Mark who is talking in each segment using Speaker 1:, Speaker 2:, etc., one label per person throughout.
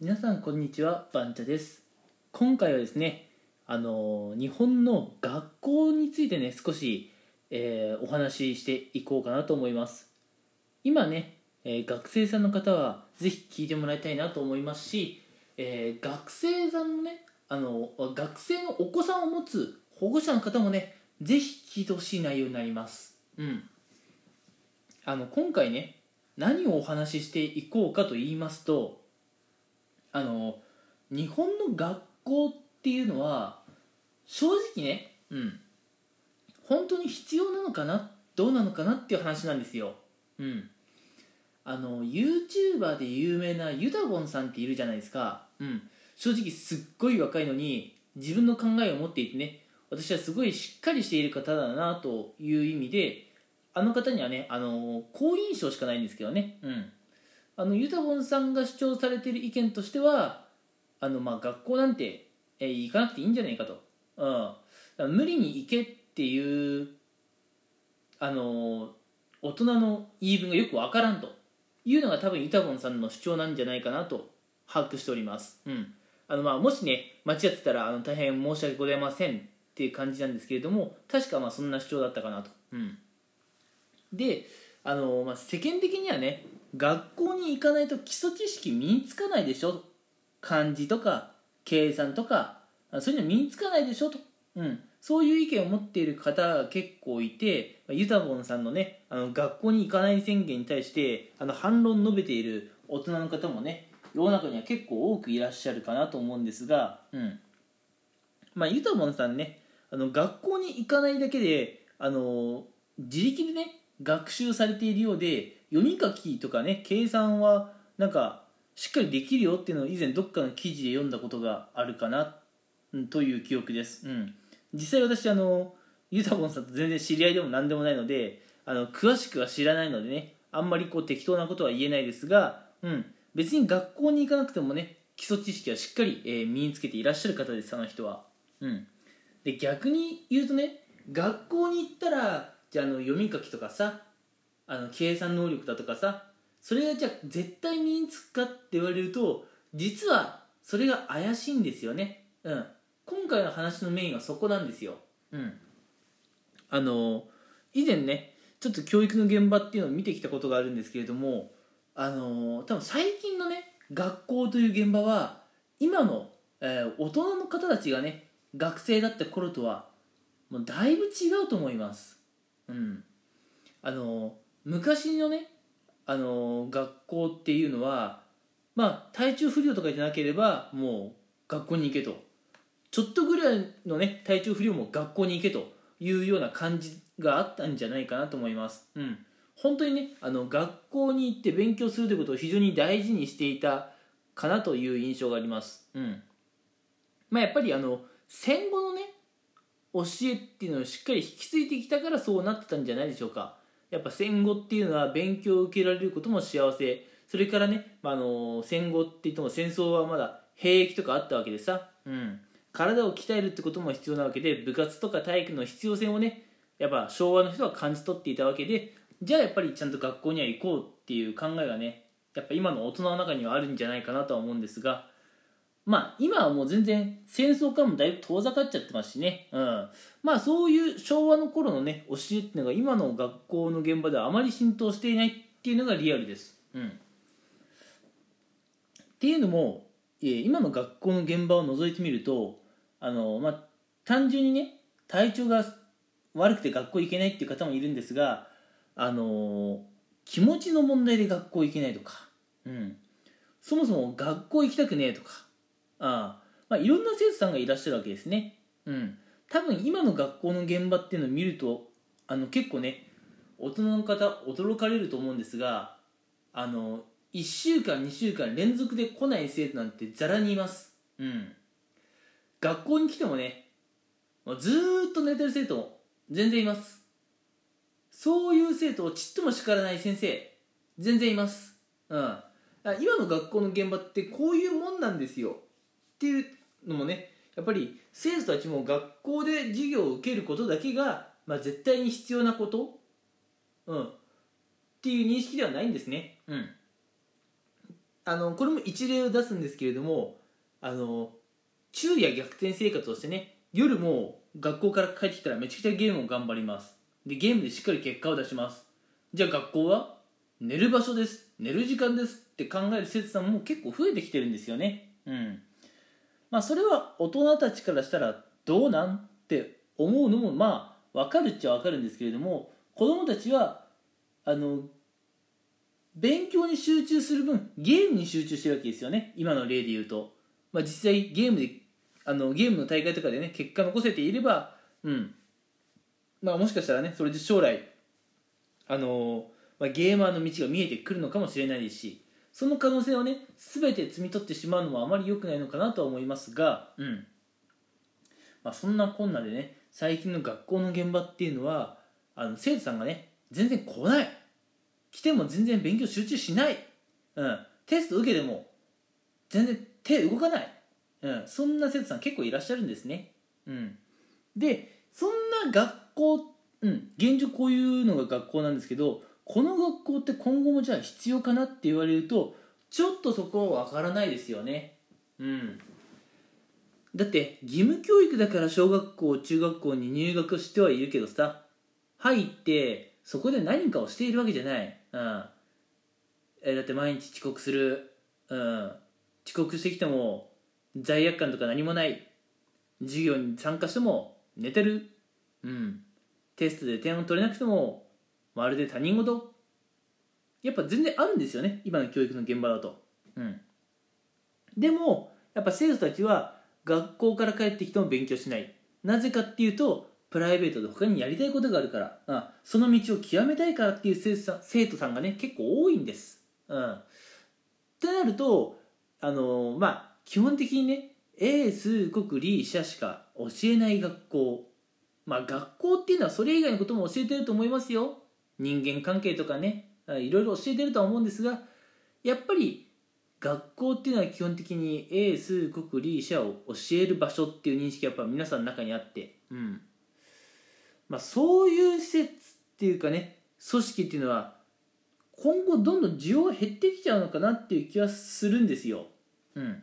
Speaker 1: 皆さんこんにちはバンチャです。今回はですねあの日本の学校についてね少し、えーお話ししていこうかなと思います。今ね、えー学生さんの方はぜひ聞いてもらいたいなと思いますし、えー学生さんのねあの学生のお子さんを持つ保護者の方もねぜひ聞いてほしい内容になります。うん。あの今回ね何をお話ししていこうかと言いますとあの日本の学校っていうのは正直ねうん。本当に必要なのかなどうなのかなっていう話なんですよ。うん。あの YouTuber で有名なユタボンさんっているじゃないですか。うん。正直すっごい若いのに自分の考えを持っていてね私はすごいしっかりしている方だなという意味であの方にはねあの好印象しかないんですけどね。うんあのユタボンさんが主張されている意見としてはあの、まあ、学校なんて、えー行かなくていいんじゃないかと、うん、無理に行けっていうあの大人の言い分がよくわからんと。いうのが多分ユタボンさんの主張なんじゃないかなと把握しております、うん。あのまあ、もしね間違ってたらあの大変申し訳ございませんっていう感じなんですけれども確かまあそんな主張だったかなと、うん、であの、まあ、世間的にはね学校に行かないと基礎知識身につかないでしょ？漢字とか計算とかそういうの身につかないでしょと、うん、そういう意見を持っている方が結構いてユタボンさんのねあの学校に行かない宣言に対してあの反論述べている大人の方もね世の中には結構多くいらっしゃるかなと思うんですが、うん。まあ、ユタボンさんねあの学校に行かないだけであの自力でね学習されているようで読み書きとかね計算はなんかしっかりできるよっていうのを以前どっかの記事で読んだことがあるかなという記憶です、うん、実際私あのユタボンさんと全然知り合いでも何でもないのであの詳しくは知らないのでねあんまりこう適当なことは言えないですが、うん、別に学校に行かなくてもね基礎知識はしっかり、えー身につけていらっしゃる方ですあの人は、うん、で逆に言うとね学校に行ったらじゃあの読み書きとかさあの計算能力だとかさそれがじゃあ絶対身につくかって言われると実はそれが怪しいんですよね、うん、今回の話のメインはそこなんですよ、うん、あの以前ねちょっと教育の現場っていうのを見てきたことがあるんですけれどもあの多分最近のね学校という現場は今の、えー大人の方たちがね学生だった頃とはもうだいぶ違うと思います。うん。あの昔のねあの学校っていうのはまあ体調不良とかじゃなければもう学校に行けと。ちょっとぐらいのね体調不良も学校に行けというような感じがあったんじゃないかなと思います。うん。本当にねあの学校に行って勉強するということを非常に大事にしていたかなという印象があります。うん。まあやっぱりあの戦後のね教えっていうのをしっかり引き継いできたからそうなってたんじゃないでしょうか。やっぱ戦後っていうのは勉強を受けられることも幸せ。それからね、まあ、の戦後って言っても戦争はまだ兵役とかあったわけでさ、うん、体を鍛えるってことも必要なわけで部活とか体育の必要性をねやっぱ昭和の人は感じ取っていたわけで。じゃあやっぱりちゃんと学校には行こうっていう考えがねやっぱ今の大人の中にはあるんじゃないかなとは思うんですが。まあ今はもう全然戦争からもだいぶ遠ざかっちゃってますしね、うん、まあそういう昭和の頃のね教えっていうのが今の学校の現場ではあまり浸透していないっていうのがリアルです、うん、っていうのも、えー今の学校の現場を覗いてみるとあの、まあ、単純にね体調が悪くて学校行けないっていう方もいるんですがあの気持ちの問題で学校行けないとか、うん、そもそも学校行きたくねえとか。あまあ、いろんな生徒さんがいらっしゃるわけですね。うん。多分今の学校の現場っていうのを見るとあの結構ね大人の方驚かれると思うんですがあの1週間2週間連続で来ない生徒なんてざらにいます。うん。学校に来てもねずーっと寝てる生徒も全然います。そういう生徒をちっとも叱らない先生全然います。うん。今の学校の現場ってこういうもんなんですよっていうのもねやっぱり生徒たちも学校で授業を受けることだけが、まあ、絶対に必要なこと、うん、っていう認識ではないんですね、うん、あのこれも一例を出すんですけれどもあの昼夜逆転生活をしてね夜も学校から帰ってきたらめちゃくちゃゲームを頑張ります。でゲームでしっかり結果を出します。じゃあ学校は寝る場所です。寝る時間ですって考える生徒さんも結構増えてきてるんですよね。うんまあそれは大人たちからしたらどうなんって思うのもまあ分かるっちゃ分かるんですけれども子供たちはあの勉強に集中する分ゲームに集中してるわけですよね。今の例で言うと、まあ、実際ゲームであのゲームの大会とかでね結果残せていればうん。まあもしかしたらねそれで将来あの、まあ、ゲーマーの道が見えてくるのかもしれないですしその可能性をね全て摘み取ってしまうのもあまり良くないのかなとは思いますがうん。まあ、そんなこんなでね最近の学校の現場っていうのはあの生徒さんがね全然来ない。来ても全然勉強集中しない、うん、テスト受けても全然手動かない、うん、そんな生徒さん結構いらっしゃるんですね、うん、でそんな学校、うん、現状こういうのが学校なんですけどこの学校って今後もじゃあ必要かなって言われるとちょっとそこは分からないですよね。うん。だって義務教育だから小学校中学校に入学してはいるけどさ。入ってそこで何かをしているわけじゃない、うん。えだって毎日遅刻する、うん、遅刻してきても罪悪感とか何もない。授業に参加しても寝てる、うん、テストで点を取れなくてもまるで他人事？やっぱ全然あるんですよね今の教育の現場だと、うん、でもやっぱ生徒たちは学校から帰ってきても勉強しない。なぜかっていうとプライベートで他にやりたいことがあるから。あその道を極めたいからっていう生徒さん生徒さんがね結構多いんです。うん、ってなるとあのー、まあ基本的にね英数国理社しか教えない学校。まあ学校っていうのはそれ以外のことも教えてると思いますよ。人間関係とかねいろいろ教えてるとは思うんですがやっぱり学校っていうのは基本的に英数国理社を教える場所っていう認識がやっぱ皆さんの中にあって、うんまあ、そういう施設っていうかね組織っていうのは今後どんどん需要が減ってきちゃうのかなっていう気はするんですよ。うん、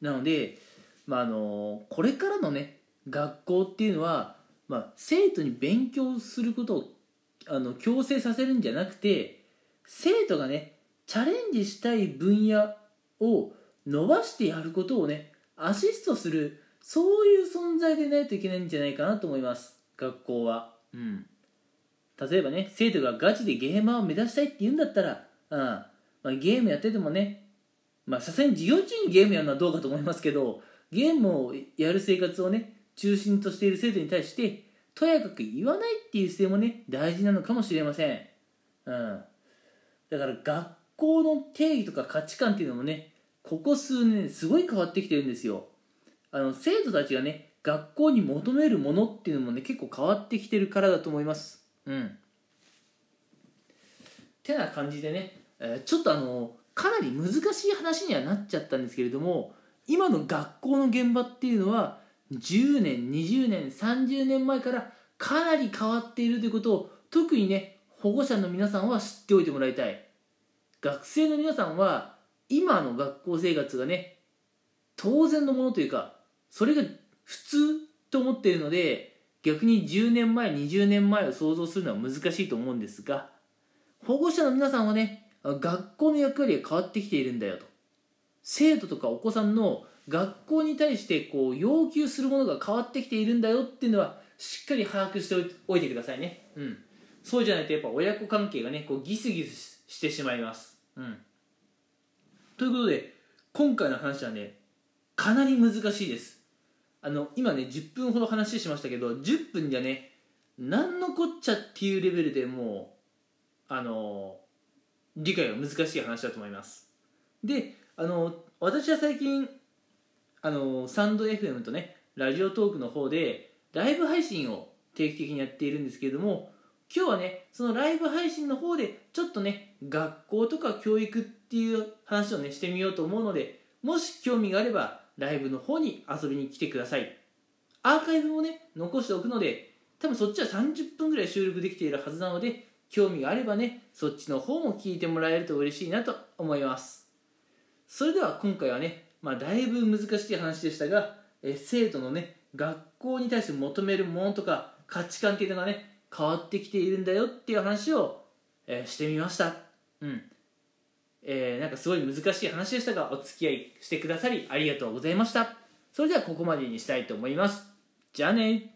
Speaker 1: なので、まあ、あのこれからのね学校っていうのは、まあ、生徒に勉強することをあの強制させるんじゃなくて生徒がねチャレンジしたい分野を伸ばしてやることをねアシストするそういう存在でないといけないんじゃないかなと思います。学校は。うん。例えばね生徒がガチでゲーマーを目指したいって言うんだったら、うんまあ、ゲームやっててもねまあさすがに授業中にゲームやるのはどうかと思いますけどゲームをやる生活をね中心としている生徒に対してとやかく言わないっていう姿勢もね大事なのかもしれません、うん、だから学校の定義とか価値観っていうのもねここ数年すごい変わってきてるんですよ。あの生徒たちがね学校に求めるものっていうのもね結構変わってきてるからだと思います。うん。てな感じでね、えー、ちょっとあのかなり難しい話にはなっちゃったんですけれども今の学校の現場っていうのは10年20年30年前からかなり変わっているということを特にね保護者の皆さんは知っておいてもらいたい。学生の皆さんは今の学校生活がね当然のものというかそれが普通と思っているので逆に10年前20年前を想像するのは難しいと思うんですが保護者の皆さんはね学校の役割が変わってきているんだよと。生徒とかお子さんの学校に対してこう要求するものが変わってきているんだよっていうのはしっかり把握しておいてくださいね。うん。そうじゃないとやっぱ親子関係がねこうギスギスしてしまいます。うん。ということで今回の話はねかなり難しいです。あの今ね10分ほど話しましたけど10分じゃね何のこっちゃっていうレベルでもうあの理解が難しい話だと思います。であの私は最近あのサンド FM とねラジオトークの方でライブ配信を定期的にやっているんですけれども今日はねそのライブ配信の方でちょっとね学校とか教育っていう話をねしてみようと思うのでもし興味があればライブの方に遊びに来てください。アーカイブもね残しておくので多分そっちは30分ぐらい収録できているはずなので興味があればねそっちの方も聞いてもらえると嬉しいなと思います。それでは今回はね、まあ、だいぶ難しい話でしたが、え生徒のね学校に対して求めるものとか価値観っていうのがね変わってきているんだよっていう話を、えー、してみました。うん。えー、なんかすごい難しい話でしたがお付き合いしてくださりありがとうございました。それではここまでにしたいと思います。じゃあね。